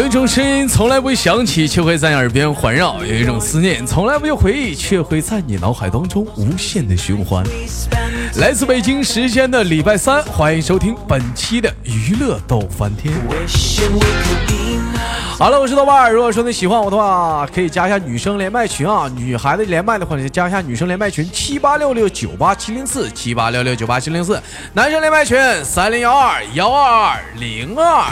有一种声音从来不会响起，却会在耳边环绕；有一种思念从来不用回忆，却会在你脑海当中无限的循环。来自北京时间的礼拜三，欢迎收听本期的娱乐逗翻天。好了，我是豆瓣。如果说你喜欢我的话，可以加一下女生连麦群啊。女孩子连麦的话，就加一下女生连麦群七八六六九八七零四七八六六九八七零四。男生连麦群三零幺二幺二二零二。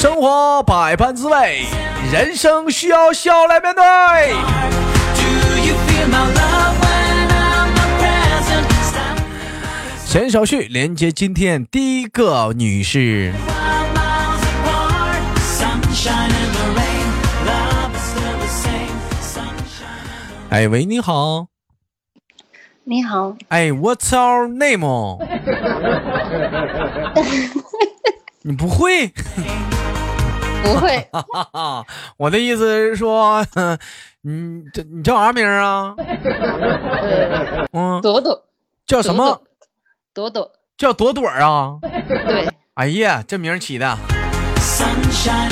生活百般滋味，人生需要笑来面对。闲手续连接今天第一个女士。哎喂，你好。你好。哎，What's your name？你不会？不会。我的意思是说，你这你叫啥名啊？嗯，朵朵。叫什么？朵朵叫朵朵啊，对，哎呀，这名起的，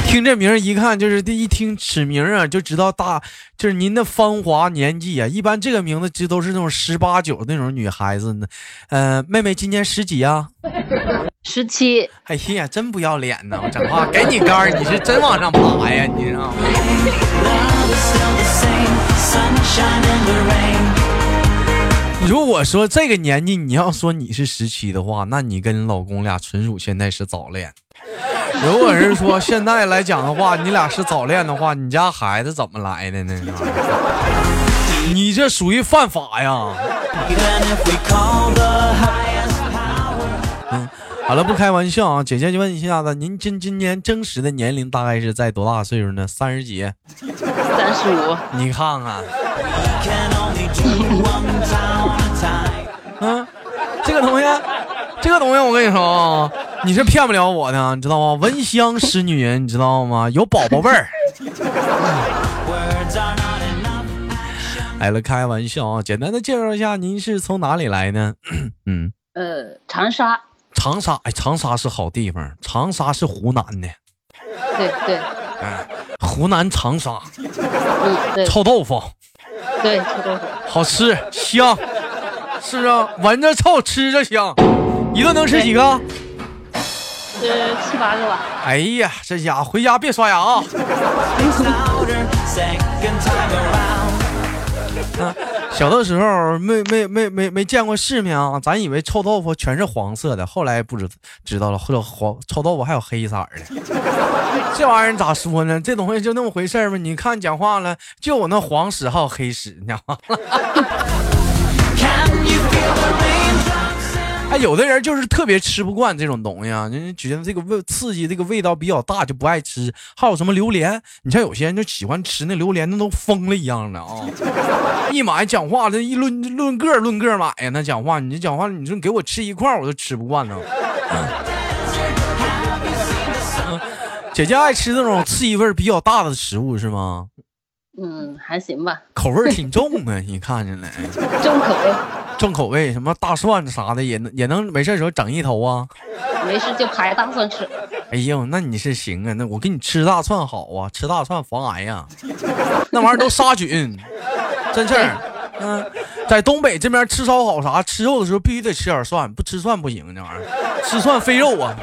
听这名一看就是这一听此名啊，就知道大就是您的芳华年纪啊。一般这个名字就都是那种十八九那种女孩子呢。呃，妹妹今年十几啊？十七。哎呀，真不要脸呐！我整话给你杆你是真往上爬呀？你知道吗？如果说这个年纪你要说你是十七的话，那你跟你老公俩纯属现在是早恋。如果是说现在来讲的话，你俩是早恋的话，你家孩子怎么来的呢？你这属于犯法呀！嗯，好了，不开玩笑啊。姐姐就问一下子，您今今年真实的年龄大概是在多大岁数呢？三十几？三十五？你看看。嗯，这个东西，这个东西，我跟你说啊，你是骗不了我的，你知道吗？闻香识女人，你知道吗？有宝宝味儿。来了，开玩笑啊！简单的介绍一下，您是从哪里来呢？嗯，呃，长沙。长沙，哎，长沙是好地方，长沙是湖南的。对对。哎，湖南长沙。嗯，对。臭豆腐。对，臭豆腐。好吃，香。是啊，闻着臭，吃着香，一顿能吃几个？吃七八个吧。哎呀，这家伙回家别刷牙啊！小的时候没没没没没见过世面啊，咱以为臭豆腐全是黄色的，后来不知知道了，或者黄臭豆腐还有黑色的。这玩意儿咋说呢？这东西就那么回事儿吗？你看讲话了，就我那黄屎还有黑屎呢。哎，有的人就是特别吃不惯这种东西啊，人觉得这个味刺激，这个味道比较大，就不爱吃。还有什么榴莲？你像有些人就喜欢吃那榴莲，那都疯了一样的啊！一买讲话，这一论论个论个买呀，那讲话，你这讲话，你说给我吃一块，我都吃不惯呢。姐姐爱吃那种刺激味比较大的食物是吗？嗯，还行吧，口味挺重啊，你看见了，重口味，重口味，什么大蒜啥的也能也能没事时候整一头啊，没事就拍大蒜吃。哎呦，那你是行啊，那我给你吃大蒜好啊，吃大蒜防癌呀，那玩意儿都杀菌，真事儿。嗯，在东北这边吃烧烤啥，吃肉的时候必须得吃点蒜，不吃蒜不行，这玩意儿吃蒜飞肉啊。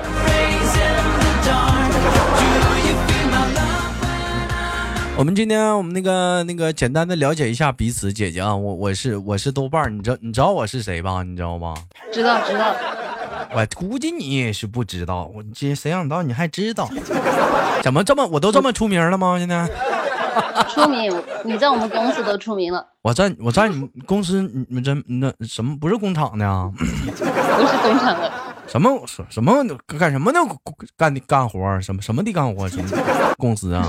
我们今天我们那个那个简单的了解一下彼此，姐姐啊，我我是我是豆瓣，你知道你知道我是谁吧？你知道吗？知道知道。我估计你也是不知道，我这谁想到你还知道？怎么这么我都这么出名了吗？现在？出名，你在我们公司都出名了。我在我在你们公司，你们这那什么不是工厂的啊？不是工厂的。什么什么干什么的干的干活？什么什么的干活？什么公司啊？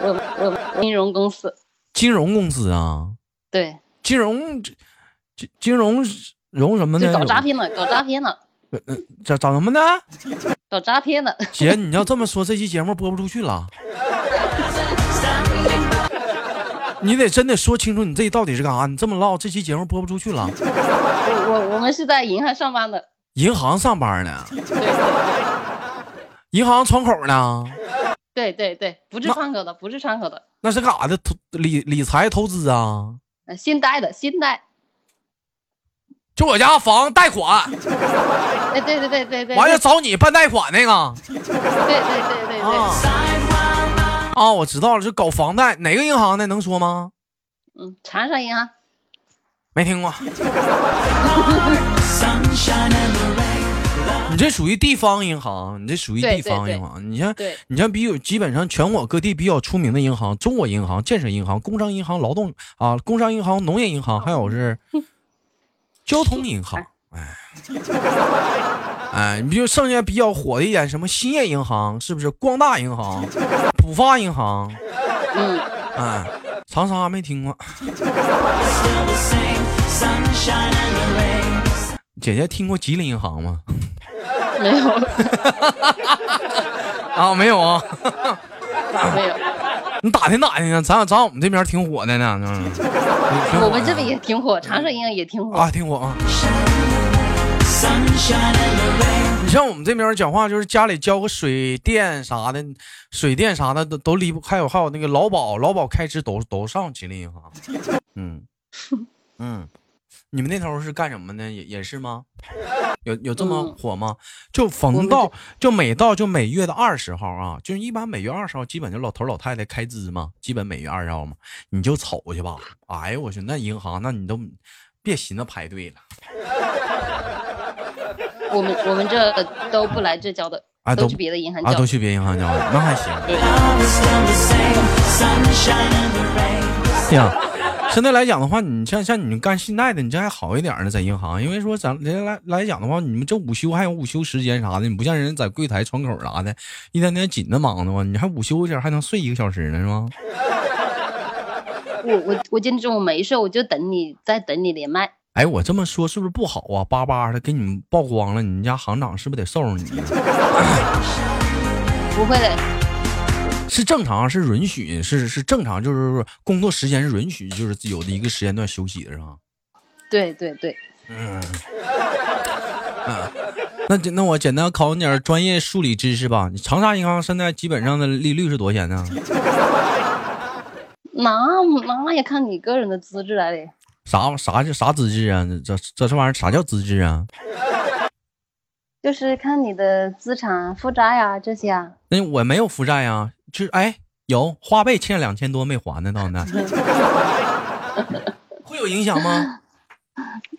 我我金融公司，金融公司啊，对，金融金金融融什么呢？搞诈骗的，搞诈骗的。嗯，找找什么呢？搞诈骗的。姐，你要这么说，这期节目播不出去了。你得真得说清楚，你这到底是干啥？你这么唠，这期节目播不出去了。我我我们是在银行上班的。银行上班呢？银行窗口呢？对对对，不是那窗口的，不是窗口的，那是干啥的？投理理财投资啊？呃，信贷的，信贷。就我家房贷款，哎，对对对对对，完了找你办贷款那个对对对对对，啊啊！我知道了，是搞房贷，哪个银行的？能说吗？嗯，长沙银行。没听过。你这属于地方银行，你这属于地方银行。你像你像比有基本上全国各地比较出名的银行，中国银行、建设银行、工商银行、劳动啊、工商银行、农业银行，还有是 交通银行。哎，哎，你比如剩下比较火的一点，什么兴业银行，是不是？光大银行、浦发银行，嗯，哎，长沙没听过。姐姐听过吉林银行吗？没有 啊，没有啊。没有，你打听打听啊，咱咱我们这边挺火的呢。我们这边也挺火，长沙银行也挺火。啊，挺火啊。你像我们这边讲话，就是家里交个水电啥的，水电啥的都都离不，还有还有那个劳保，劳保开支都都上吉林银行。嗯嗯，你们那头是干什么的？也也是吗？有有这么嗯火吗？就逢到就每到就每月的二十号啊，就是一般每月二十号，基本就老头老太太开支嘛，基本每月二十号嘛，你就瞅去吧。哎呦我去，那银行那你都别寻思排队了。我们我们这都不来这交的，啊都都去别的银行啊，交都。去别的银行交，那还行。对，呀，现在来讲的话，你像像你们干信贷的，你这还好一点呢，在银行，因为说咱人家来来讲的话，你们这午休还有午休时间啥的，你不像人家在柜台窗口啥的，一天天紧的忙的嘛，你还午休一下还能睡一个小时呢，是吗？我我我今天中午没睡，我就等你，在等你连麦。哎，我这么说是不是不好啊？巴巴的给你们曝光了，你们家行长是不是得收拾你？不会的，是正常，是允许，是是正常，就是说工作时间是允许，就是有的一个时间段休息的是吧？对对对，嗯，那简那我简单考你点专业数理知识吧。你长沙银行现在基本上的利率是多少钱呢？那那也看你个人的资质来的。啥啥叫啥资质啊？这这这玩意儿啥叫资质啊？就是看你的资产负债呀、这些啊。那我没有负债呀，就是哎有花呗欠两千多没还呢，到现在会有影响吗？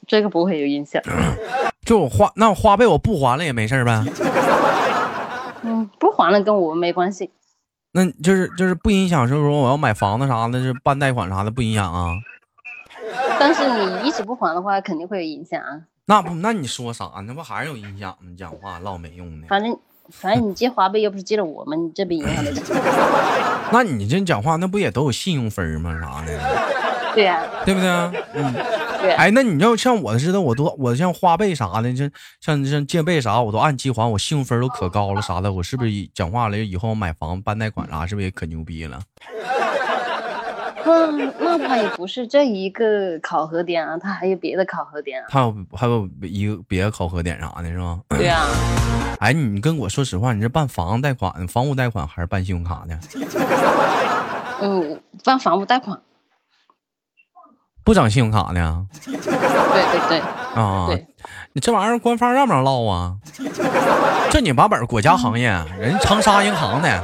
这个不会有影响。就我花那我花呗我不还了也没事儿呗？嗯，不还了跟我们没关系。那就是就是不影响，就是说我要买房子啥的，是办贷款啥的不影响啊？但是你一直不还的话，肯定会有影响啊。那不那你说啥？那不还是有影响吗？讲话唠没用的。反正反正你借花呗又不是借了我们这边银行的钱。那你这讲话那不也都有信用分儿吗？啥的，对呀、对不对？嗯，对、哎，那你要像我似的，我都我像花呗啥的，这像像借呗啥，我都按期还，我信用分都可高了啥的，我是不是讲话了以后买房办贷款啥，是不是也可牛逼了？嗯，那它也不是这一个考核点啊，他还有别的考核点啊。还有还有一个别的考核点啥的，是吧？对呀、哎，你跟我说实话，你是办房贷款、房屋贷款还是办信用卡呢？嗯，办房屋贷款。不整信用卡呢？对对对，啊，你这玩意儿官方让不让唠啊？正经八本国家行业，人长沙银行的。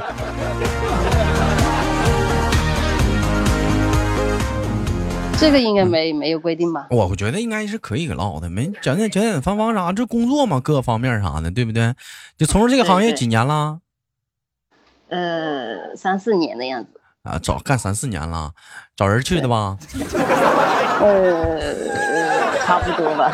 这个应该没没有规定吧？我觉得应该是可以唠的，没简简简简方方啥，这工作嘛，各方面啥的，对不对？就从事这个行业几年了？呃，三四年的样子。啊，找干三四年了，找人去的吧？呃，差不多吧。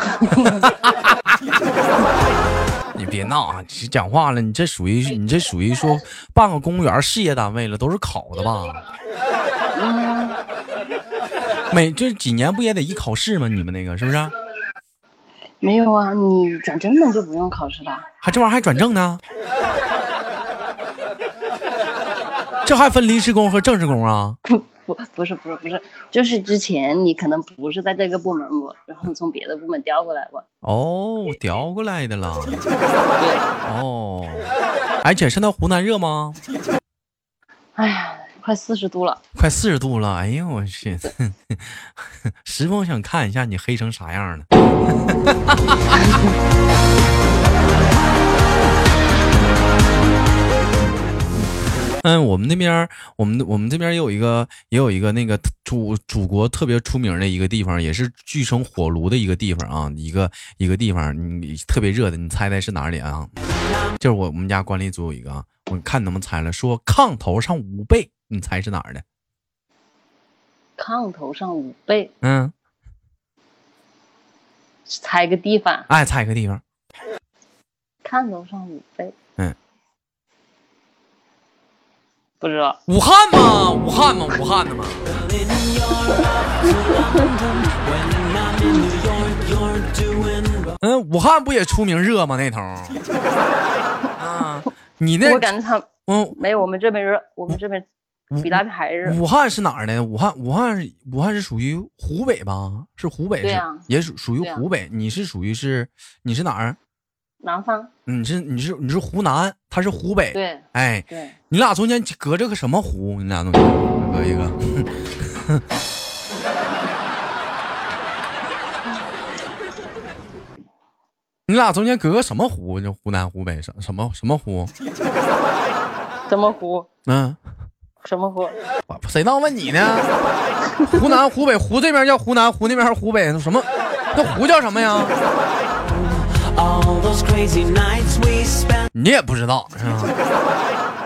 你别闹啊！你讲话了，你这属于你这属于说办个公务员事业单位了，都是考的吧？嗯，每这几年不也得一考试吗？你们那个是不是？没有啊，你转正了就不用考试了。还这玩意儿还转正呢？这还分临时工和正式工啊？不不是不是不是，就是之前你可能不是在这个部门过，然后从别的部门调过来过。哦，调过来的了。对，哦，而且，现在湖南热吗？哎呀，快四十度了。快四十度了，哎呦我去，十分想看一下你黑成啥样了。嗯，我们那边，我们我们这边也有一个，也有一个那个祖祖国特别出名的一个地方，也是据称火炉的一个地方啊，一个一个地方，你特别热的，你猜猜是哪里啊？就是我们家管理组有一个，我看能不能猜了，说炕头上五倍，你猜是哪儿的？炕头上五倍，嗯，猜个地方。哎，猜个地方。炕头上五倍。嗯。不知道。武汉吗？武汉吗？武汉的吗？嗯，武汉不也出名热吗？那头。啊，你那我感觉他嗯，没有我们这边热，我们这边比那边还热。武汉是哪儿的？武汉，武汉是武汉是属于湖北吧？是湖北是，对啊也属属于湖北。你是属于是，你是哪儿？南方。你是你是你是湖南，他是湖北。对哎，对，你俩中间隔着个什么湖？你俩中间隔一个。你俩中间隔个什么湖？就湖南、湖北什什么什么湖？什么湖？嗯，什么湖？我谁当问你呢？湖南、湖北，湖这边叫湖南，湖那边是湖北，什么？那湖叫什么呀你也不知道是吧？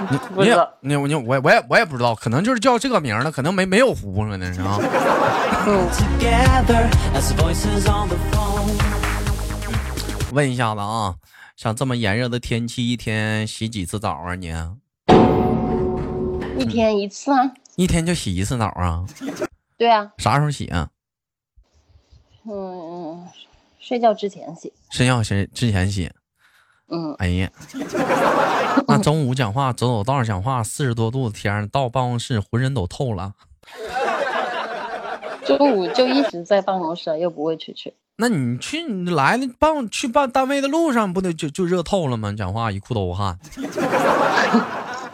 你你你你我我也我也不知道，可能就是叫这个名了，可能没没有湖可能是啊。问一下子啊，像这么炎热的天气，一天洗几次澡啊你？一天一次啊？一天就洗一次澡啊？对啊，啥时候洗啊？嗯，睡觉之前洗。睡觉前之前洗。嗯，哎呀，那中午讲话走走道讲话，四十多度的天儿，到办公室浑身都透了。中午就一直在办公室，又不会出去。那你去你来的办去办单位的路上，不得就就热透了吗？讲话一裤兜汗。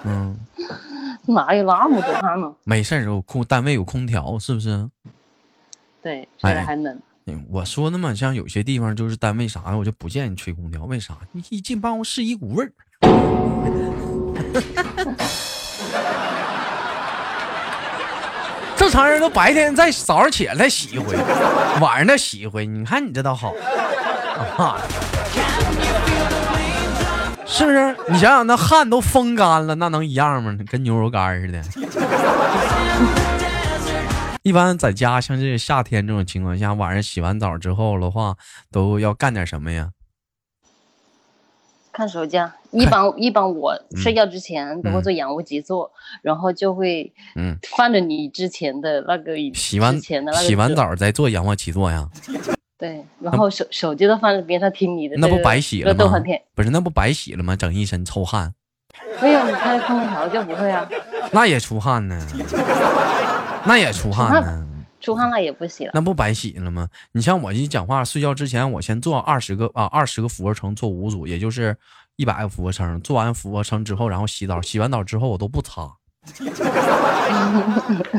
嗯，哪有那么多汗呢？没事儿，有空单位有空调，是不是？对，还冷。嗯我说的嘛，像有些地方就是单位啥的，我就不建议吹空调，为啥？你一进办公室一股味儿。正常人都白天再早上起来再洗一回，晚上再洗一回。你看你这倒好，啊，是不是？你想想，那汗都风干了，那能一样吗？跟牛肉干似的。一般在家，像这夏天这种情况下，晚上洗完澡之后的话，都要干点什么呀？看手机啊，一般一般我睡觉之前都会做仰卧起坐，然后就会嗯放着你之前的那个洗完之前的那个洗完澡再做仰卧起坐呀？对，然后手手机都放在边上听你的那不白洗了吗？不是，那不白洗了吗？整一身臭汗，没有，你开空调就不会啊，那也出汗呢，那也出汗呢，出汗了也不洗了。那不白洗了吗？你像我一讲话睡觉之前，我先做二十个啊二十个俯卧撑，做五组，也就是一百个俯卧撑。做完俯卧撑之后，然后洗澡，洗完澡之后我都不擦。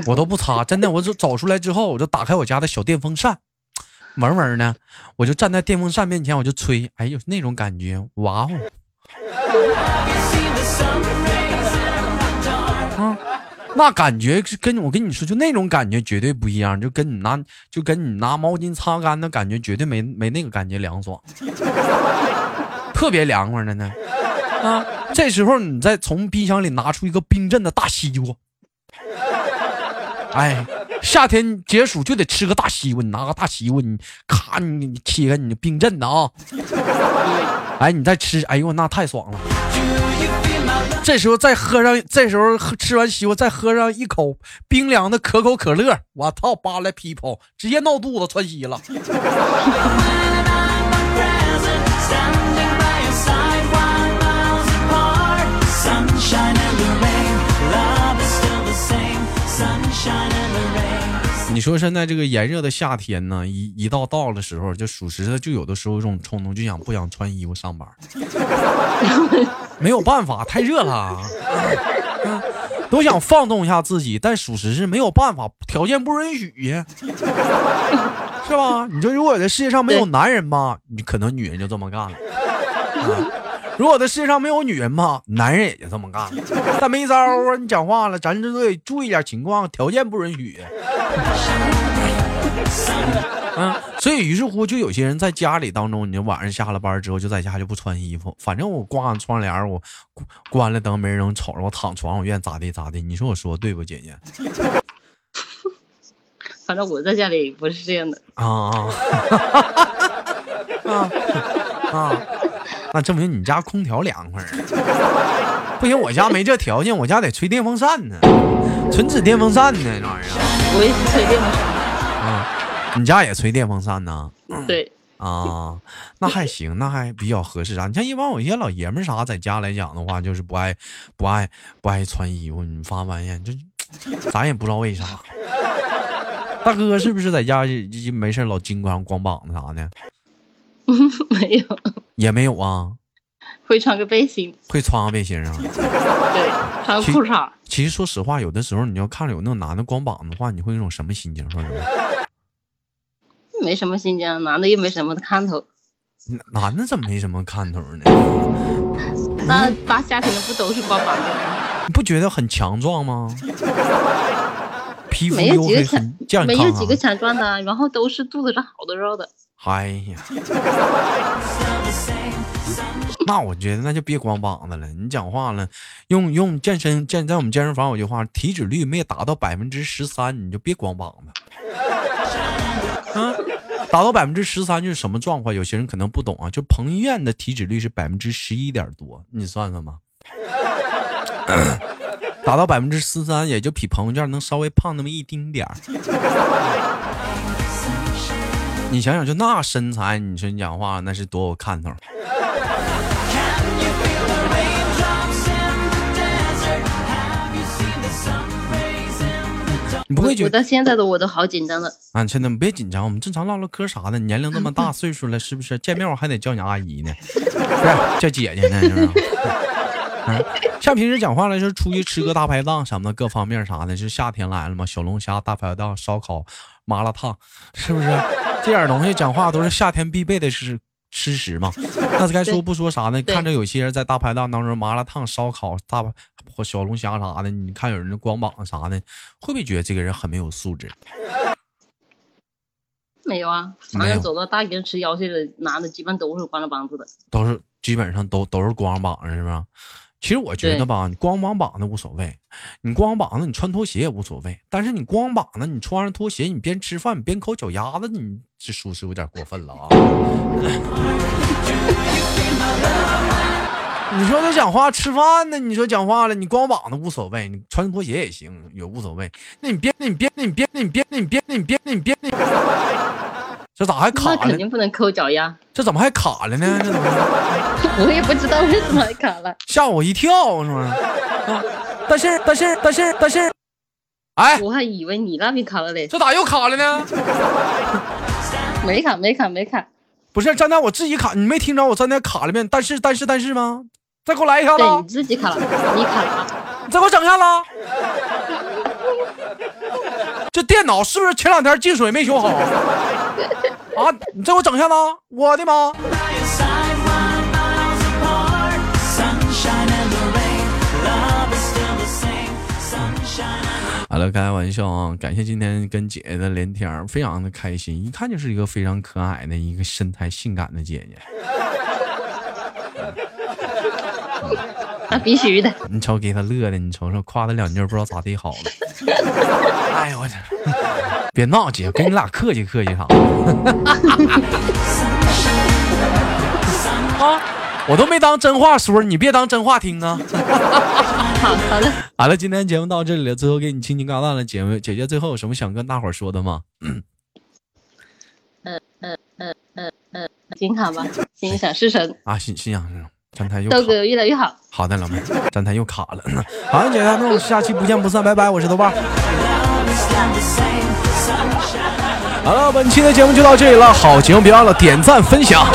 我都不擦，真的，我就走出来之后，我就打开我家的小电风扇，闻闻呢，我就站在电风扇面前，我就吹，哎呦，那种感觉，哇哦！啊，那感觉是跟我跟你说，就那种感觉绝对不一样，就跟你拿就跟你拿毛巾擦干的感觉绝对没没那个感觉凉爽，特别凉快的呢。啊，这时候你再从冰箱里拿出一个冰镇的大西瓜，哎，夏天解暑就得吃个大西瓜，你拿个大西瓜，你咔你你切开你冰镇的啊，哎，你再吃，哎呦那太爽了。这时候再喝上，这时候喝吃完西瓜再喝上一口冰凉的可口可乐，我操，扒来皮跑，直接闹肚子窜稀了。And 说现在这个炎热的夏天呢，一一到到的时候，就属实的，就有的时候这种冲动，就想不想穿衣服上班，没有办法，太热了，嗯都想放纵一下自己，但属实是没有办法，条件不允许呀，是吧？你说如果这世界上没有男人吧，你可能女人就这么干了。啊 如果这世界上没有女人吧，男人也就这么干了。但没招啊！你讲话了，咱这都得注意点情况，条件不允许。嗯，所以于是乎，就有些人在家里当中，你就晚上下了班之后，就在家就不穿衣服，反正我挂上窗帘，我关关了灯，没人能瞅着我躺床，我愿意咋地咋地。你说我说对不，姐姐？反正我在家里不是这样的。啊啊啊啊！那证明你家空调凉快儿。不行，我家没这条件，我家得吹电风扇呢，纯指电风扇呢，这玩意儿我也是吹电风扇啊。你家也吹电风扇呢？对，啊，那还行，那还比较合适啊。你像一般有些老爷们儿啥，在家来讲的话，就是不爱不爱不爱穿衣服，你发发现就咱也不知道为啥。大哥是不是在家没事老金光光膀子啥的？没有，也没有啊，会穿个背心，会穿个背心啊。对，穿个裤衩。其实说实话，有的时候你要看着有那种男的光膀子的话，你会有一种什么心情？没什么心情，男的又没什么看头。男的怎么没什么看头呢？那大夏天的不都是光膀子吗？你不觉得很强壮吗？皮肤没有，几个强很健康、啊。没有几个强壮的，然后都是肚子上好多肉的。哎呀，那我觉得那就别光膀子了。你讲话了，用用健身健在我们健身房有句话，体脂率没达到百分之十三，你就别光膀子。啊，达到百分之十三就是什么状况？有些人可能不懂啊，就彭于晏的体脂率是百分之十一点多，你算算吧。达到百分之十三，也就比彭于晏能稍微胖那么一丁点儿。你想想，就那身材，你说你讲话那是多有看头。你不会觉得我到现在的我都好紧张的。啊？真的别紧张，我们正常唠唠嗑啥的。你年龄这么大 岁数了，是不是？见面我还得叫你阿姨呢，不 是叫姐姐呢，是不是？啊，像平时讲话了，就是出去吃个大排档什么的，各方面啥的，是夏天来了嘛，小龙虾、大排档、烧烤、麻辣烫，是不是？这点东西讲话都是夏天必备的吃吃食嘛。那该说不说啥呢？看着有些人在大排档当中，麻辣烫、烧烤、大或小龙虾啥的，你看有人光膀子啥的，会不会觉得这个人很没有素质？没有啊，反正走到大街吃腰碎的男的，基本都是光着膀子的。都是基本上都都是光膀子，是吧？其实我觉得吧，你光膀膀子无所谓，你光膀子你穿拖鞋也无所谓，但是你光膀子你穿上拖鞋，你边吃饭边抠脚丫子，你这属实有点过分了啊！你说他讲话吃饭呢？你说讲话了，你光膀子无所谓，你穿拖鞋也行，也无所谓。那你别，那你别，那你别，那你别，那你别，那你别，那你别，那你这咋还卡那了？肯定不能抠脚丫，这怎么还卡了呢？这怎么？我也不知道为什么还卡了。吓我一跳，是吧？啊，但是但是但是但是，哎，我还以为你那边卡了嘞，这咋又卡了呢？没卡没卡没卡。不是，站在我自己卡，你没听着我在那卡了没？但是但是但是吗？再给我来一下子，对你自己卡了，你卡了。你再给我整一下子。这电脑是不是前两天进水没修好？啊，你再给我整一下子！我的妈好了，开玩笑啊！感谢今天跟姐姐的连天，非常的开心，一看就是一个非常可爱的一个身材性感的姐姐。那 必须的。你瞅给他乐的，你瞅瞅夸他两句，不知道咋地好了。哎呦我这，别闹，姐，跟你俩客气客气啥的。啊，我都没当真话说，你别当真话听啊。好好的，好了，今天节目到这里了，最后给你轻轻嘎蛋了。姐妹姐姐，最后有什么想跟大伙儿说的吗？嗯嗯嗯嗯嗯心好吧，心想事成，啊，心心想是站台又卡，豆哥越来越好。好的，老妹儿，站台又卡了。好，姐姐，那我们下期不见不散，拜拜。我是豆瓣好了，本期的节目就到这里了，好节目别忘了点赞分享。